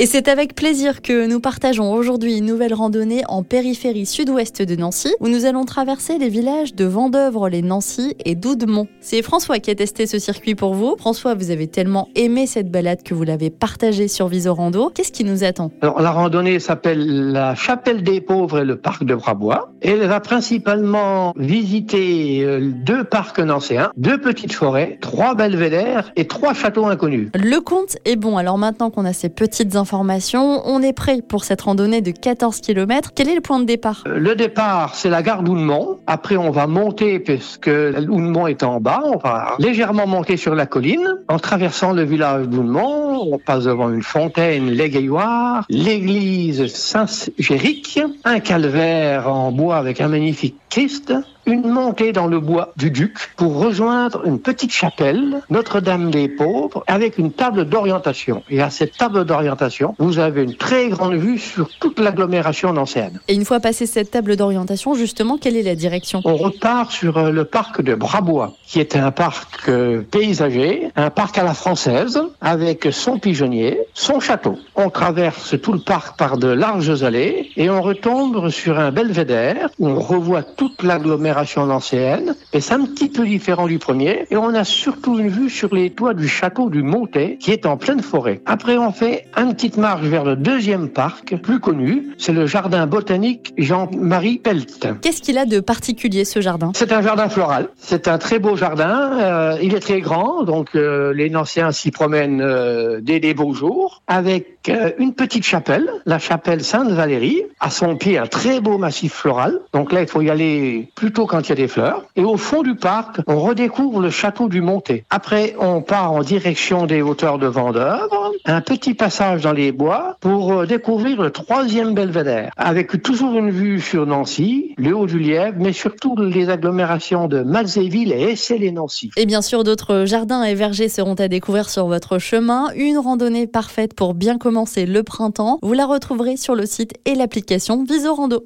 Et c'est avec plaisir que nous partageons aujourd'hui une nouvelle randonnée en périphérie sud-ouest de Nancy, où nous allons traverser les villages de Vendeuvre-les-Nancy et d'Oudemont. C'est François qui a testé ce circuit pour vous. François, vous avez tellement aimé cette balade que vous l'avez partagée sur Visorando. Qu'est-ce qui nous attend? Alors, la randonnée s'appelle la Chapelle des Pauvres et le parc de Brabois. Elle va principalement visiter euh, deux parcs nancéens, deux petites forêts, trois belvédères et trois châteaux inconnus. Le compte est bon. Alors maintenant qu'on a ces petites informations, on est prêt pour cette randonnée de 14 km. Quel est le point de départ? Euh, Le départ, c'est la gare d'Ounemont. Après, on va monter puisque Ounemont est en bas. On va légèrement monter sur la colline. En traversant le village on passe devant une fontaine l'égayoir, l'église Saint-Géric, un calvaire en bois avec un magnifique Christ, une montée dans le bois du Duc pour rejoindre une petite chapelle, Notre-Dame des Pauvres, avec une table d'orientation. Et à cette table d'orientation, vous avez une très grande vue sur toute l'agglomération nancéenne. Et une fois passé cette table d'orientation, justement, quelle est la direction? On repart sur euh, le parc de Brabois, qui est un parc euh, paysager, un parc à la française, avec son pigeonnier, son château. On traverse tout le parc par de larges allées et on retombe sur un belvédère où on revoit toute l'agglomération nancéenne. Et c'est un petit peu différent du premier. Et on a surtout une vue sur les toits du château du Montet, qui est en pleine forêt. Après, on fait une petite marche vers le deuxième parc, plus connu. C'est le jardin botanique Jean-Marie Pelt. Qu'est-ce qu'il a de particulier ce jardin? C'est un jardin floral. C'est un très beau jardin. Euh, il est très grand, donc euh, les Nancéens s'y promènent euh, dès les beaux jours. Avec une petite chapelle, la chapelle Sainte-Valérie. À son pied, un très beau massif floral. Donc là, il faut y aller plutôt quand il y a des fleurs. Et au fond du parc, on redécouvre le château du Montet. Après, on part en direction des hauteurs de Vendeuvre. Un petit passage dans les bois pour euh, découvrir le troisième belvédère. Avec toujours une vue sur Nancy, le haut du Lièvre, mais surtout les agglomérations de Malzéville et Essel-et-Nancy. Et bien sûr, d'autres jardins et vergers seront à découvrir sur votre chemin. Une randonnée parfaite pour bien commencer le printemps. Vous la retrouverez sur le site et l'application Visorando.